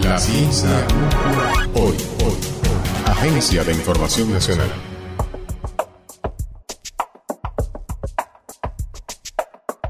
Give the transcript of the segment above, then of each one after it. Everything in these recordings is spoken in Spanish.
La ciencia hoy. Agencia de Información Nacional.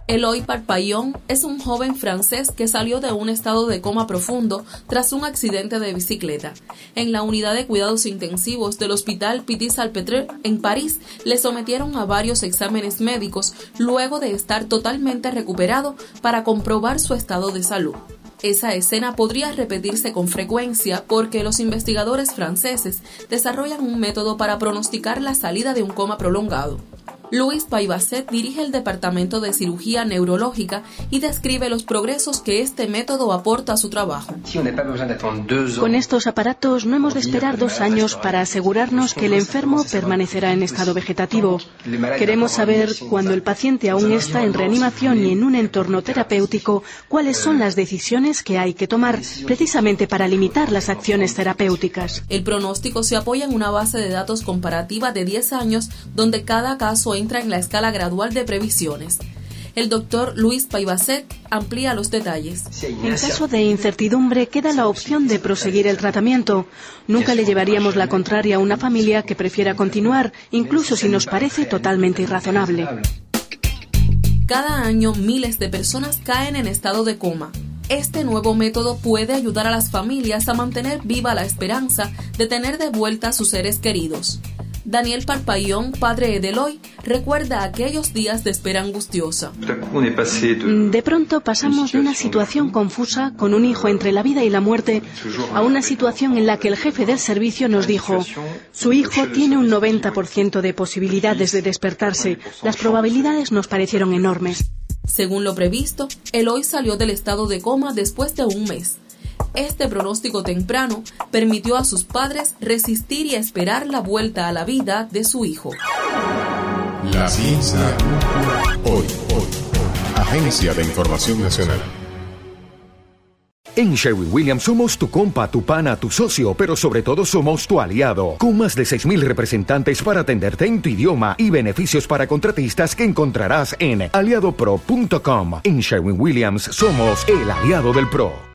Eloy Parpaillon es un joven francés que salió de un estado de coma profundo tras un accidente de bicicleta. En la unidad de cuidados intensivos del Hospital Petit-Salpêtre en París le sometieron a varios exámenes médicos luego de estar totalmente recuperado para comprobar su estado de salud. Esa escena podría repetirse con frecuencia porque los investigadores franceses desarrollan un método para pronosticar la salida de un coma prolongado. Luis Paivacet dirige el Departamento de Cirugía Neurológica y describe los progresos que este método aporta a su trabajo. Con estos aparatos no hemos de esperar dos años para asegurarnos que el enfermo permanecerá en estado vegetativo. Queremos saber, cuando el paciente aún está en reanimación y en un entorno terapéutico, cuáles son las decisiones que hay que tomar precisamente para limitar las acciones terapéuticas. El pronóstico se apoya en una base de datos comparativa de 10 años donde cada caso entra en la escala gradual de previsiones. El doctor Luis Paivacet amplía los detalles. En caso de incertidumbre, queda la opción de proseguir el tratamiento. Nunca le llevaríamos la contraria a una familia que prefiera continuar, incluso si nos parece totalmente irrazonable. Cada año miles de personas caen en estado de coma. Este nuevo método puede ayudar a las familias a mantener viva la esperanza de tener de vuelta a sus seres queridos. Daniel Parpayón, padre de Eloy, recuerda aquellos días de espera angustiosa. De pronto pasamos de una situación confusa, con un hijo entre la vida y la muerte, a una situación en la que el jefe del servicio nos dijo, su hijo tiene un 90% de posibilidades de despertarse. Las probabilidades nos parecieron enormes. Según lo previsto, Eloy salió del estado de coma después de un mes. Este pronóstico temprano permitió a sus padres resistir y esperar la vuelta a la vida de su hijo. La ciencia hoy. Agencia de Información Nacional. En Sherwin Williams somos tu compa, tu pana, tu socio, pero sobre todo somos tu aliado, con más de 6.000 representantes para atenderte en tu idioma y beneficios para contratistas que encontrarás en aliadopro.com. En Sherwin Williams somos el aliado del PRO.